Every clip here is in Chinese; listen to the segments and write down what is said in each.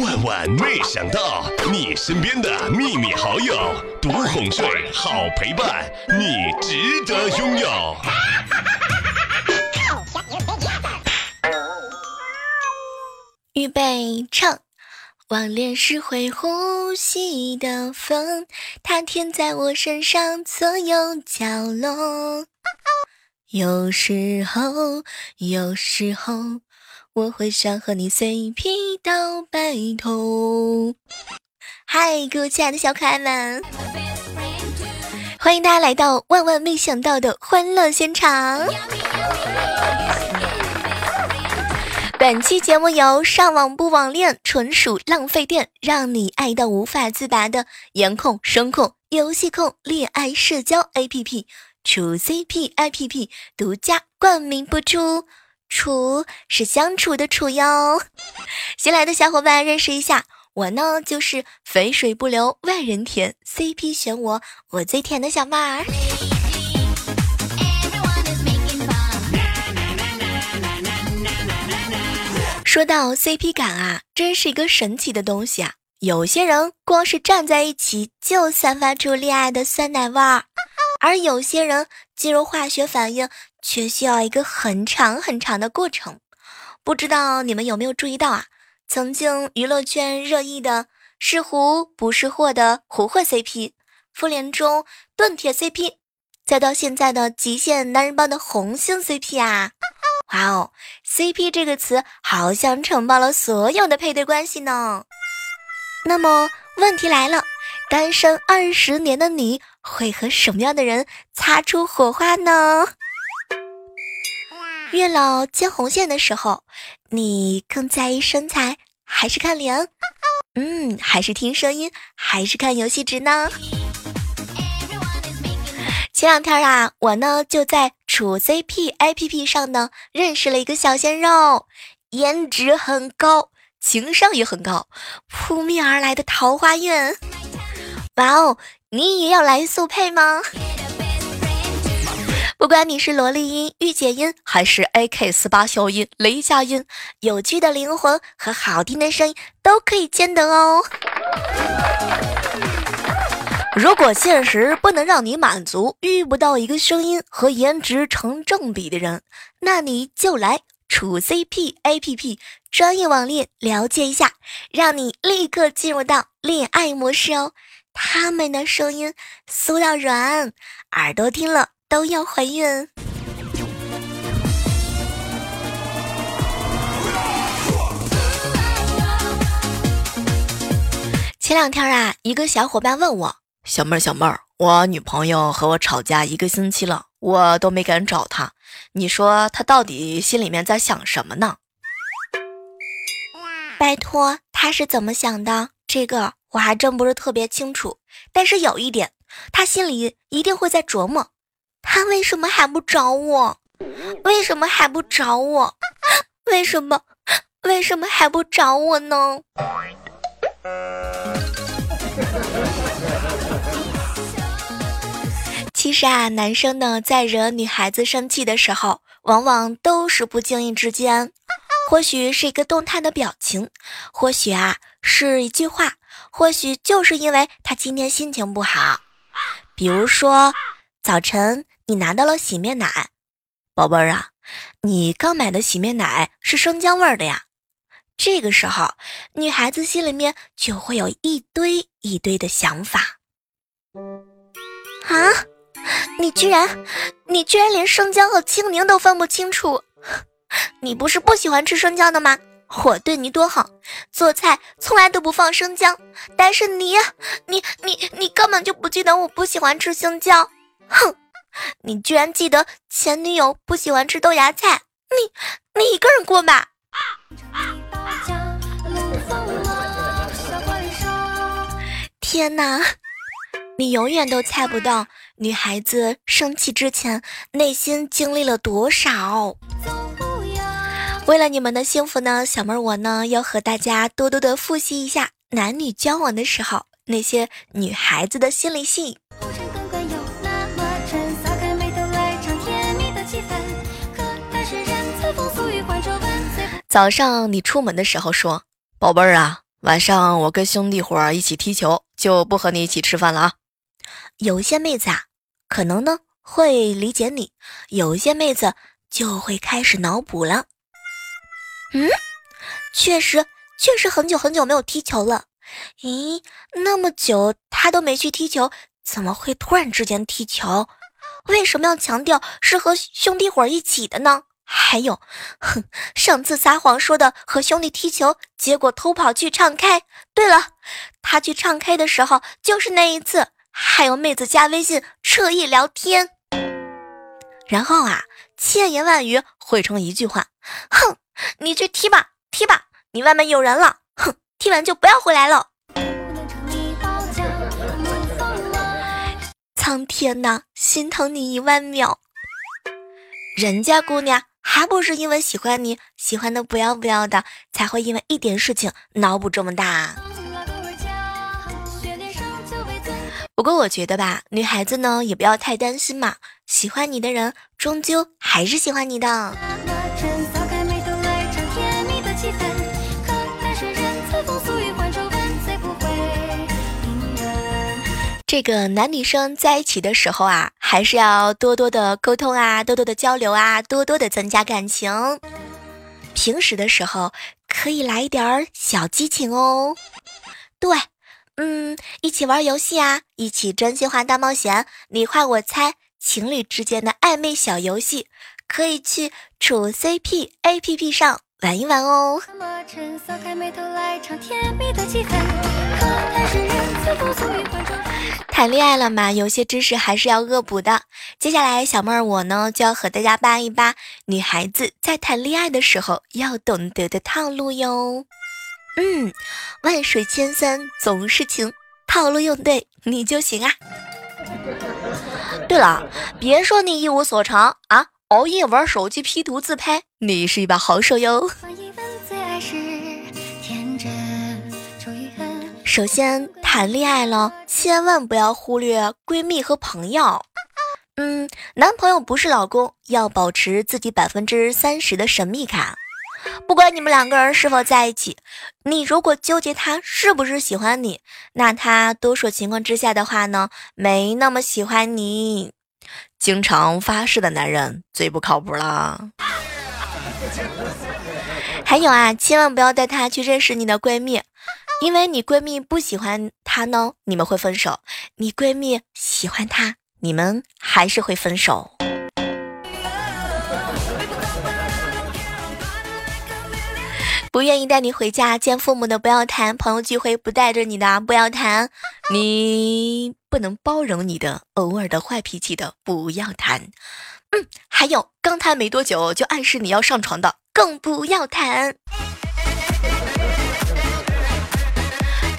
万万没想到，你身边的秘密好友，独哄睡，好陪伴，你值得拥有。预备唱，网恋是会呼吸的风，它甜在我身上所有角落。有时候，有时候。我会想和你 CP 到白头。嗨，各位亲爱的小可爱们，欢迎大家来到万万没想到的欢乐现场。本期节目由上网不网恋纯属浪费电，让你爱到无法自拔的颜控、声控、游戏控恋爱社交 APP 处 CP APP 独家冠名播出。处是相处的处哟，新来的小伙伴认识一下，我呢就是肥水不流外人田，CP 选我，我最甜的小妹儿。说到 CP 感啊，真是一个神奇的东西啊！有些人光是站在一起就散发出恋爱的酸奶味儿，而有些人进入化学反应。却需要一个很长很长的过程，不知道你们有没有注意到啊？曾经娱乐圈热议的是胡不是货的胡货 CP，复联中盾铁 CP，再到现在的极限男人帮的红星 CP 啊！哇哦，CP 这个词好像承包了所有的配对关系呢。那么问题来了，单身二十年的你会和什么样的人擦出火花呢？月老牵红线的时候，你更在意身材还是看脸？嗯，还是听声音，还是看游戏值呢？前两天啊，我呢就在处 CP APP 上呢认识了一个小鲜肉，颜值很高，情商也很高，扑面而来的桃花运。哇哦，你也要来速配吗？不管你是萝莉音、御姐音，还是 AK 四八消音、雷佳音，有趣的灵魂和好听的声音都可以兼得哦。如果现实不能让你满足，遇不到一个声音和颜值成正比的人，那你就来处 CP APP 专业网恋了解一下，让你立刻进入到恋爱模式哦。他们的声音酥到软，耳朵听了。都要怀孕。前两天啊，一个小伙伴问我：“小妹儿，小妹儿，我女朋友和我吵架一个星期了，我都没敢找她，你说她到底心里面在想什么呢？”拜托，她是怎么想的？这个我还真不是特别清楚。但是有一点，她心里一定会在琢磨。他为什么还不找我？为什么还不找我？为什么？为什么还不找我呢？其实啊，男生呢在惹女孩子生气的时候，往往都是不经意之间，或许是一个动态的表情，或许啊是一句话，或许就是因为他今天心情不好，比如说早晨。你拿到了洗面奶，宝贝儿啊，你刚买的洗面奶是生姜味儿的呀。这个时候，女孩子心里面就会有一堆一堆的想法。啊，你居然，你居然连生姜和青柠都分不清楚？你不是不喜欢吃生姜的吗？我对你多好，做菜从来都不放生姜，但是你，你，你，你根本就不记得我不喜欢吃生姜。哼！你居然记得前女友不喜欢吃豆芽菜？你你一个人过吧。天哪，你永远都猜不到女孩子生气之前内心经历了多少。为了你们的幸福呢，小妹儿我呢要和大家多多的复习一下男女交往的时候那些女孩子的心理戏。早上你出门的时候说：“宝贝儿啊，晚上我跟兄弟伙一起踢球，就不和你一起吃饭了啊。有些妹子啊，可能呢会理解你；有些妹子就会开始脑补了。嗯，确实，确实很久很久没有踢球了。咦，那么久他都没去踢球，怎么会突然之间踢球？为什么要强调是和兄弟伙一起的呢？还有，哼，上次撒谎说的和兄弟踢球，结果偷跑去唱 K。对了，他去唱 K 的时候就是那一次，还有妹子加微信彻夜聊天，然后啊，千言万语汇成一句话：哼，你去踢吧，踢吧，你外面有人了。哼，踢完就不要回来了。苍天呐，心疼你一万秒。人家姑娘还不是因为喜欢你，喜欢的不要不要的，才会因为一点事情脑补这么大。不过我觉得吧，女孩子呢也不要太担心嘛，喜欢你的人终究还是喜欢你的。这个男女生在一起的时候啊，还是要多多的沟通啊，多多的交流啊，多多的增加感情。平时的时候可以来一点小激情哦。对，嗯，一起玩游戏啊，一起真心话大冒险，你画我猜，情侣之间的暧昧小游戏，可以去处 CP APP 上玩一玩哦。谈恋爱了嘛，有些知识还是要恶补的。接下来，小妹儿我呢就要和大家扒一扒女孩子在谈恋爱的时候要懂得的套路哟。嗯，万水千山总是情，套路用对你就行啊。对了，别说你一无所长啊，熬夜玩手机 P 图自拍，你是一把好手哟。首先，谈恋爱了，千万不要忽略闺蜜和朋友。嗯，男朋友不是老公，要保持自己百分之三十的神秘感。不管你们两个人是否在一起，你如果纠结他是不是喜欢你，那他多数情况之下的话呢，没那么喜欢你。经常发誓的男人最不靠谱了。还有啊，千万不要带他去认识你的闺蜜。因为你闺蜜不喜欢他呢，你们会分手；你闺蜜喜欢他，你们还是会分手。不愿意带你回家见父母的不要谈，朋友聚会不带着你的不要谈，你不能包容你的偶尔的坏脾气的不要谈。嗯，还有刚谈没多久就暗示你要上床的，更不要谈。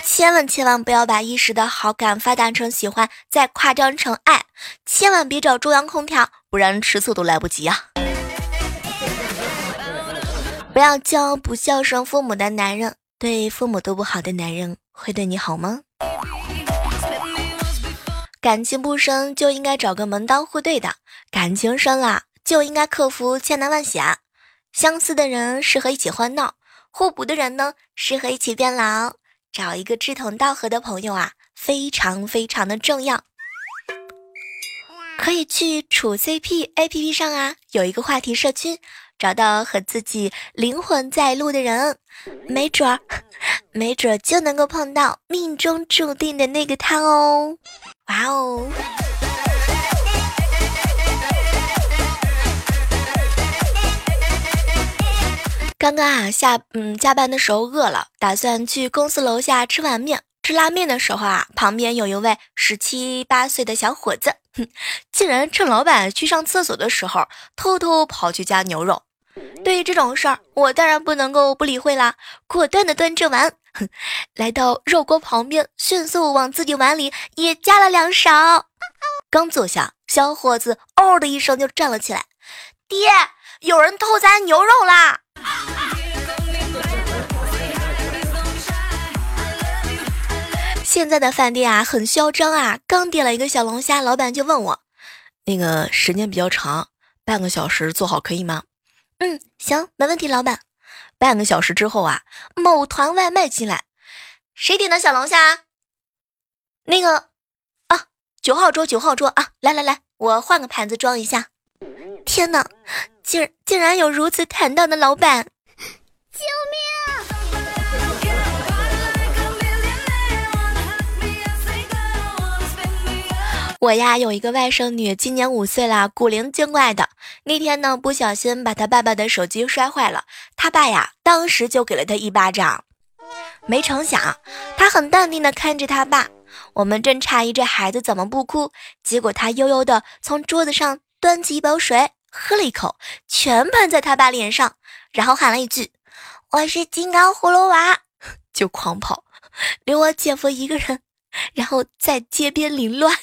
千万千万不要把一时的好感发展成喜欢，再夸张成爱。千万别找中央空调，不然吃醋都来不及啊！不要交不孝顺父母的男人，对父母都不好的男人会对你好吗？感情不深就应该找个门当户对的，感情深了就应该克服千难万险。相似的人适合一起欢闹，互补的人呢适合一起变老。找一个志同道合的朋友啊，非常非常的重要。可以去处 CP APP 上啊，有一个话题社区，找到和自己灵魂在路的人，没准儿，没准儿就能够碰到命中注定的那个他哦。哇哦！刚刚啊下嗯加班的时候饿了，打算去公司楼下吃碗面。吃拉面的时候啊，旁边有一位十七八岁的小伙子，哼，竟然趁老板去上厕所的时候，偷偷跑去加牛肉。对于这种事儿，我当然不能够不理会啦，果断的端着碗，哼，来到肉锅旁边，迅速往自己碗里也加了两勺。刚坐下，小伙子嗷的一声就站了起来，爹，有人偷咱牛肉啦！现在的饭店啊，很嚣张啊！刚点了一个小龙虾，老板就问我：“那个时间比较长，半个小时做好可以吗？”“嗯，行，没问题。”老板，半个小时之后啊，某团外卖进来，谁点的小龙虾？那个啊，九号桌，九号桌啊！来来来，我换个盘子装一下。天哪，竟竟然有如此坦荡的老板！救命！我呀有一个外甥女，今年五岁了，古灵精怪的。那天呢，不小心把她爸爸的手机摔坏了，她爸呀当时就给了她一巴掌。没成想，她很淡定的看着她爸。我们正诧异这孩子怎么不哭，结果他悠悠的从桌子上端起一包水，喝了一口，全喷在他爸脸上，然后喊了一句：“我是金刚葫芦娃”，就狂跑，留我姐夫一个人，然后在街边凌乱。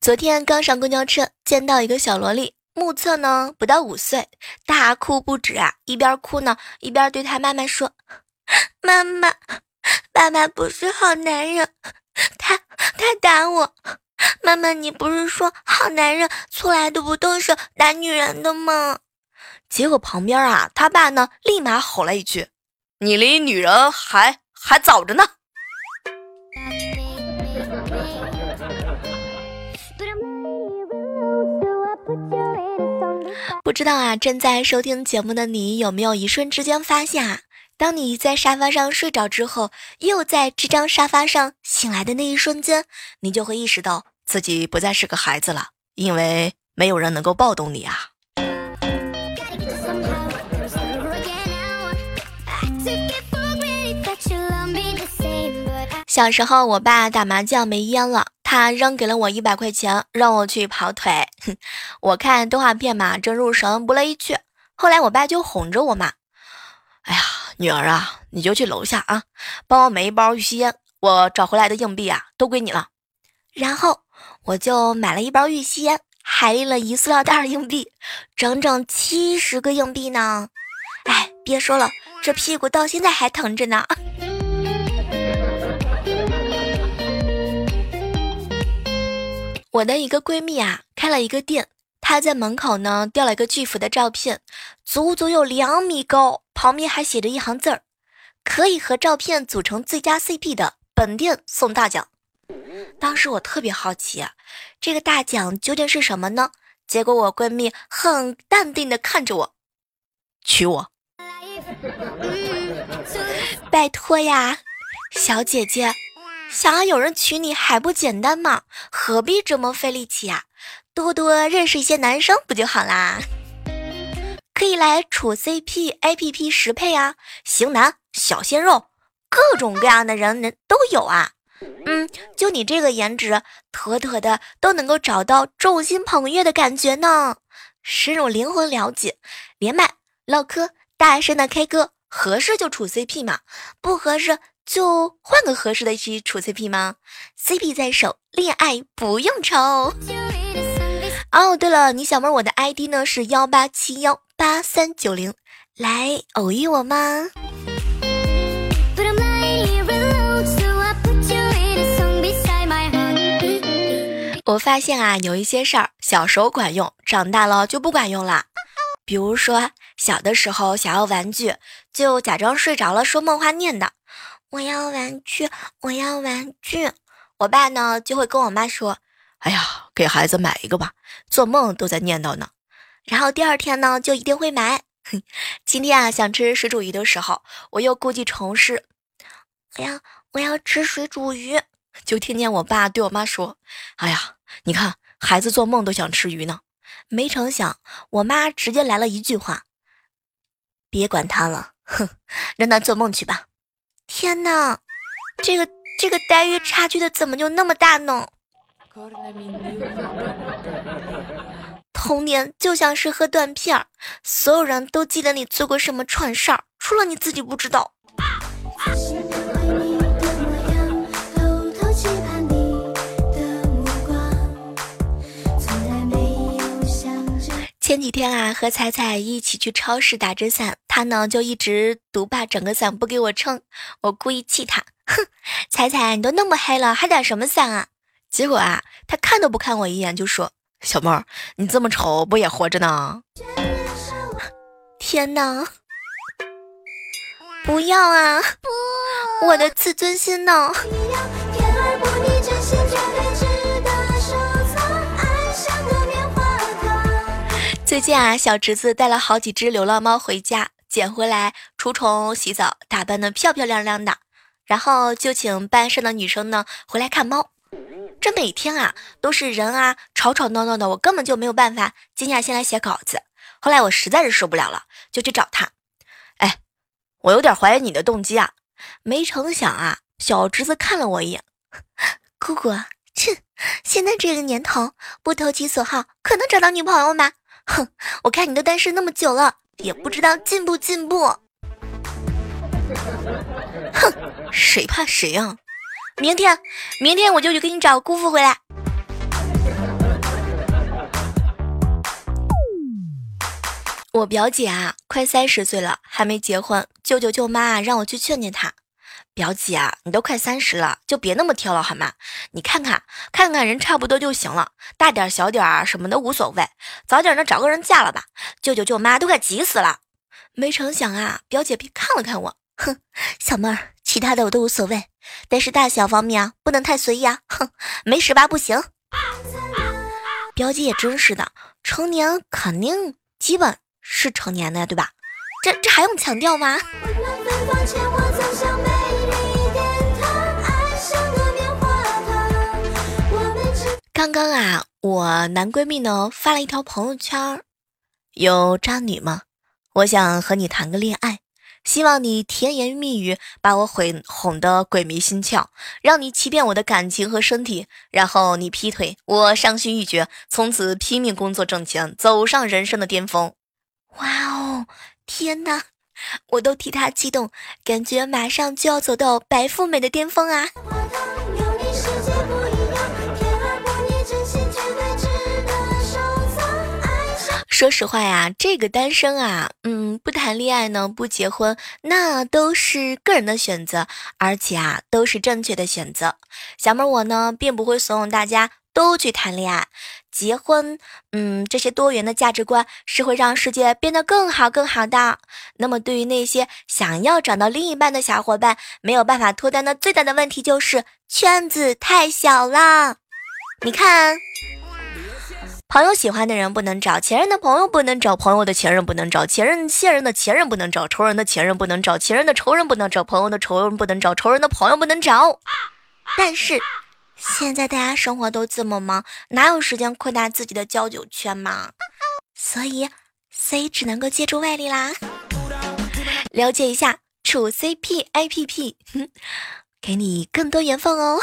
昨天刚上公交车，见到一个小萝莉，目测呢不到五岁，大哭不止啊！一边哭呢，一边对他妈妈说：“妈妈，爸爸不是好男人，他他打我。妈妈，你不是说好男人从来都不动手打女人的吗？”结果旁边啊，他爸呢立马吼了一句。你离女人还还早着呢。不知道啊，正在收听节目的你有没有一瞬之间发现啊，当你在沙发上睡着之后，又在这张沙发上醒来的那一瞬间，你就会意识到自己不再是个孩子了，因为没有人能够抱动你啊。小时候，我爸打麻将没烟了，他扔给了我一百块钱，让我去跑腿。我看动画片嘛，正入神，不乐意去。后来我爸就哄着我嘛：“哎呀，女儿啊，你就去楼下啊，帮我买一包玉溪烟，我找回来的硬币啊，都归你了。”然后我就买了一包玉溪烟，还拎了一塑料袋硬币，整整七十个硬币呢。哎，别说了，这屁股到现在还疼着呢。我的一个闺蜜啊，开了一个店，她在门口呢吊了一个巨幅的照片，足足有两米高，旁边还写着一行字儿：可以和照片组成最佳 CP 的，本店送大奖。当时我特别好奇，啊这个大奖究竟是什么呢？结果我闺蜜很淡定的看着我，娶我。拜托呀，小姐姐。想要有人娶你还不简单吗？何必这么费力气呀？多多认识一些男生不就好啦？可以来处 CP APP 十配啊，型男、小鲜肉，各种各样的人人都有啊。嗯，就你这个颜值，妥妥的都能够找到众星捧月的感觉呢。深入灵魂了解，连麦唠嗑，大声的 K 歌，合适就处 CP 嘛，不合适。就换个合适的去处 CP 吗？CP 在手，恋爱不用愁。哦，对了，你小妹，我的 ID 呢是幺八七幺八三九零，来偶遇我吗？我发现啊，有一些事儿小时候管用，长大了就不管用了。比如说，小的时候想要玩具，就假装睡着了，说梦话念叨。我要玩具，我要玩具。我爸呢就会跟我妈说：“哎呀，给孩子买一个吧，做梦都在念叨呢。”然后第二天呢就一定会买。哼今天啊想吃水煮鱼的时候，我又故技重施，我要我要吃水煮鱼，就听见我爸对我妈说：“哎呀，你看孩子做梦都想吃鱼呢。”没成想，我妈直接来了一句话：“别管他了，哼，让他做梦去吧。”天哪，这个这个待遇差距的怎么就那么大呢？童年就像是喝断片儿，所有人都记得你做过什么蠢事儿，除了你自己不知道。前几天啊，和彩彩一起去超市打着伞，他呢就一直独霸整个伞不给我撑。我故意气他，哼，彩彩你都那么黑了，还打什么伞啊？结果啊，他看都不看我一眼就说：“小妹儿，你这么丑不也活着呢？”天哪！不要啊！我的自尊心呢？最近啊，小侄子带了好几只流浪猫回家，捡回来除虫、洗澡，打扮的漂漂亮亮的，然后就请班上的女生呢回来看猫。这每天啊都是人啊吵吵闹闹的，我根本就没有办法静下心来写稿子。后来我实在是受不了了，就去找他。哎，我有点怀疑你的动机啊。没成想啊，小侄子看了我一眼，姑姑，切，现在这个年头，不投其所好，可能找到女朋友吗？哼，我看你都单身那么久了，也不知道进不进步。哼，谁怕谁啊！明天，明天我就去给你找个姑父回来。我表姐啊，快三十岁了，还没结婚。舅舅舅妈让我去劝劝她。表姐啊，你都快三十了，就别那么挑了好吗？你看看，看看人差不多就行了，大点小点儿什么的无所谓，早点的找个人嫁了吧。舅舅舅妈都快急死了。没成想啊，表姐看了看我，哼，小妹儿，其他的我都无所谓，但是大小方面啊，不能太随意啊。哼，没十八不行。表姐也真是的，成年肯定基本是成年的呀，对吧？这这还用强调吗？刚刚啊，我男闺蜜呢发了一条朋友圈，有渣女吗？我想和你谈个恋爱，希望你甜言蜜语把我哄哄得鬼迷心窍，让你欺骗我的感情和身体，然后你劈腿，我伤心欲绝，从此拼命工作挣钱，走上人生的巅峰。哇哦，天哪，我都替他激动，感觉马上就要走到白富美的巅峰啊！说实话呀，这个单身啊，嗯，不谈恋爱呢，不结婚，那都是个人的选择，而且啊，都是正确的选择。小妹儿我呢，并不会怂恿大家都去谈恋爱、结婚，嗯，这些多元的价值观是会让世界变得更好、更好的。那么，对于那些想要找到另一半的小伙伴，没有办法脱单的最大的问题就是圈子太小了。你看。朋友喜欢的人不能找，前任的朋友不能找，朋友的前任不能找，前任现任的前任不能找，仇人的前任不能找，前任的仇人不能找，朋友的仇人不能找，仇人的朋友不能找。但是现在大家生活都这么忙，哪有时间扩大自己的交友圈嘛？所以 C 只能够借助外力啦。了解一下处 CP APP，给你更多缘分哦。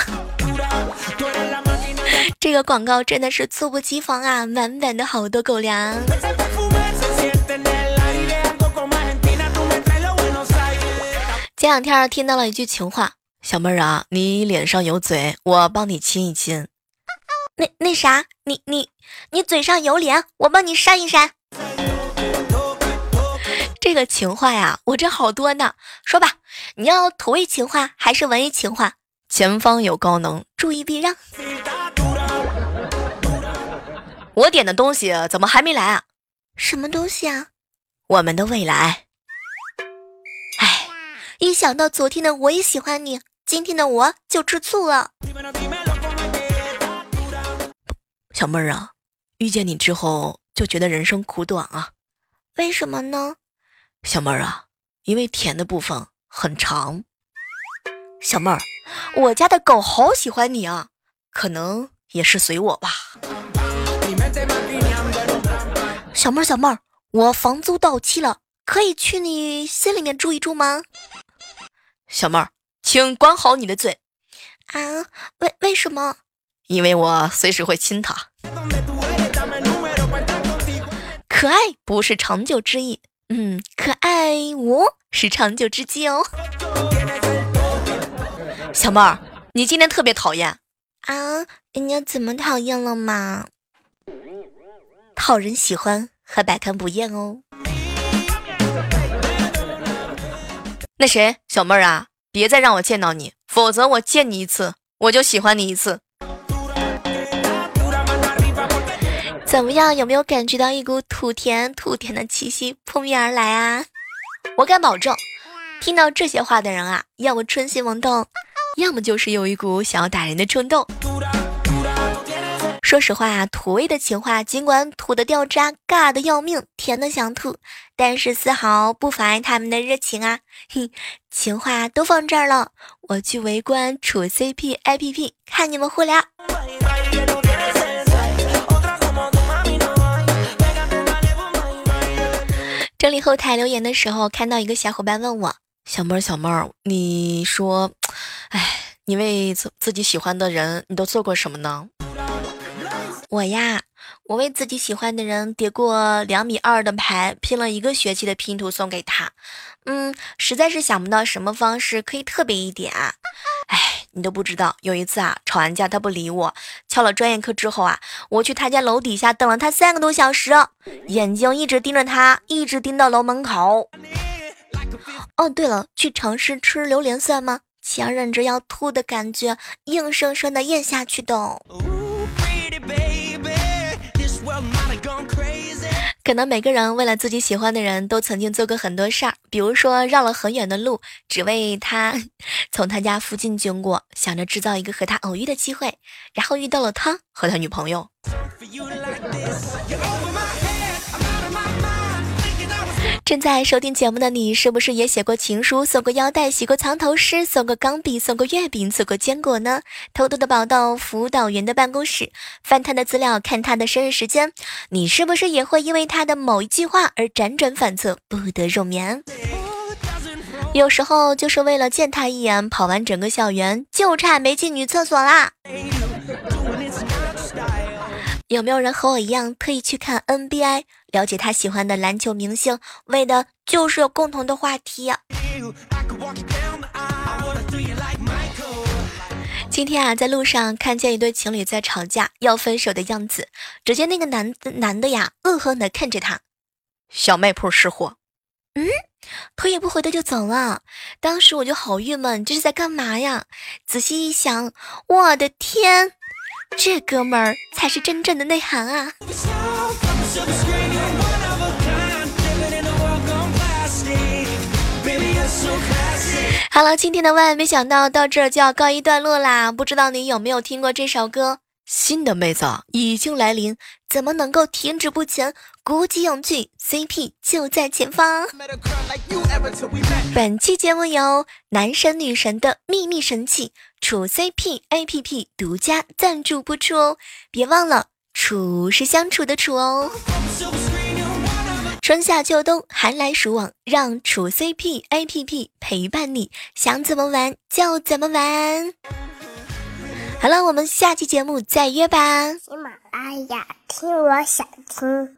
这个广告真的是猝不及防啊！满满的好多狗粮。前两天听到了一句情话：“小妹儿啊，你脸上有嘴，我帮你亲一亲。”那那啥，你你你嘴上有脸，我帮你扇一扇。这个情话呀，我这好多呢。说吧，你要土味情话还是文艺情话？前方有高能，注意避让。我点的东西怎么还没来啊？什么东西啊？我们的未来。哎，一想到昨天的我也喜欢你，今天的我就吃醋了。小妹儿啊，遇见你之后就觉得人生苦短啊。为什么呢？小妹儿啊，因为甜的部分很长。小妹儿，我家的狗好喜欢你啊，可能也是随我吧。小妹儿，小妹儿，我房租到期了，可以去你心里面住一住吗？小妹儿，请管好你的嘴啊！为为什么？因为我随时会亲他。可爱不是长久之意，嗯，可爱我是长久之计哦。小妹儿，你今天特别讨厌啊！人家怎么讨厌了嘛？讨人喜欢和百看不厌哦。那谁，小妹儿啊，别再让我见到你，否则我见你一次，我就喜欢你一次。怎么样？有没有感觉到一股土甜土甜的气息扑面而来啊？我敢保证，听到这些话的人啊，要么春心萌动，要么就是有一股想要打人的冲动。说实话啊，土味的情话，尽管土的掉渣，尬的要命，甜的想吐，但是丝毫不妨碍他们的热情啊！嘿，情话都放这儿了，我去围观处 CP APP，看你们互聊。整理后台留言的时候，看到一个小伙伴问我：“小妹儿，小妹儿，你说，哎，你为自自己喜欢的人，你都做过什么呢？”我呀，我为自己喜欢的人叠过两米二的牌，拼了一个学期的拼图送给他。嗯，实在是想不到什么方式可以特别一点。哎，你都不知道，有一次啊，吵完架他不理我，翘了专业课之后啊，我去他家楼底下等了他三个多小时，眼睛一直盯着他，一直盯到楼门口。哦，对了，去尝试吃榴莲算吗？强忍着要吐的感觉，硬生生的咽下去的。可能每个人为了自己喜欢的人都曾经做过很多事儿，比如说绕了很远的路，只为他从他家附近经过，想着制造一个和他偶遇的机会，然后遇到了他和他女朋友。正在收听节目的你，是不是也写过情书、送过腰带、写过藏头诗、送过钢笔、送过月饼、送过坚果呢？偷偷的跑到辅导员的办公室，翻他的资料，看他的生日时间。你是不是也会因为他的某一句话而辗转反侧，不得入眠？有时候就是为了见他一眼，跑完整个校园，就差没进女厕所啦。有没有人和我一样特意去看 NBA，了解他喜欢的篮球明星，为的就是有共同的话题？今天啊，在路上看见一对情侣在吵架，要分手的样子。只见那个男男的呀，恶狠的看着他，小卖铺失火。嗯，头也不回的就走了。当时我就好郁闷，这是在干嘛呀？仔细一想，我的天！这哥们儿才是真正的内涵啊！好了，今天的万万没想到到这儿就要告一段落啦。不知道你有没有听过这首歌？新的妹子已经来临，怎么能够停止不前？鼓起勇气，CP 就在前方。本期节目由男神女神的秘密神器处 CP APP 独家赞助播出哦！别忘了，处是相处的处哦。春夏秋冬，寒来暑往，让处 CP APP 陪伴你，想怎么玩就怎么玩。好了，我们下期节目再约吧。喜马拉雅，听我想听。